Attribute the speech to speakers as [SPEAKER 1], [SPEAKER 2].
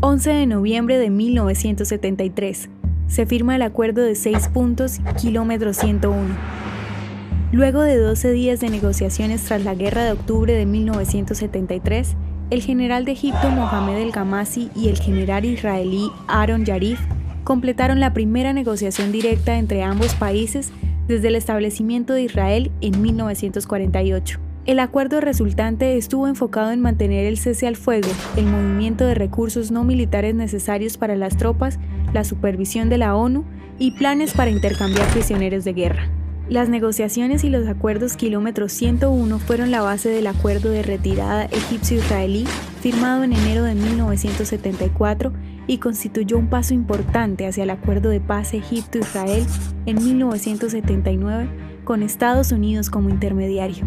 [SPEAKER 1] 11 de noviembre de 1973. Se firma el acuerdo de 6 puntos, kilómetro 101. Luego de 12 días de negociaciones tras la guerra de octubre de 1973, el general de Egipto Mohamed el Gamasi y el general israelí Aaron Yarif completaron la primera negociación directa entre ambos países desde el establecimiento de Israel en 1948. El acuerdo resultante estuvo enfocado en mantener el cese al fuego, el movimiento de recursos no militares necesarios para las tropas, la supervisión de la ONU y planes para intercambiar prisioneros de guerra. Las negociaciones y los acuerdos kilómetro 101 fueron la base del acuerdo de retirada egipcio-israelí firmado en enero de 1974 y constituyó un paso importante hacia el acuerdo de paz Egipto-Israel en 1979 con Estados Unidos como intermediario.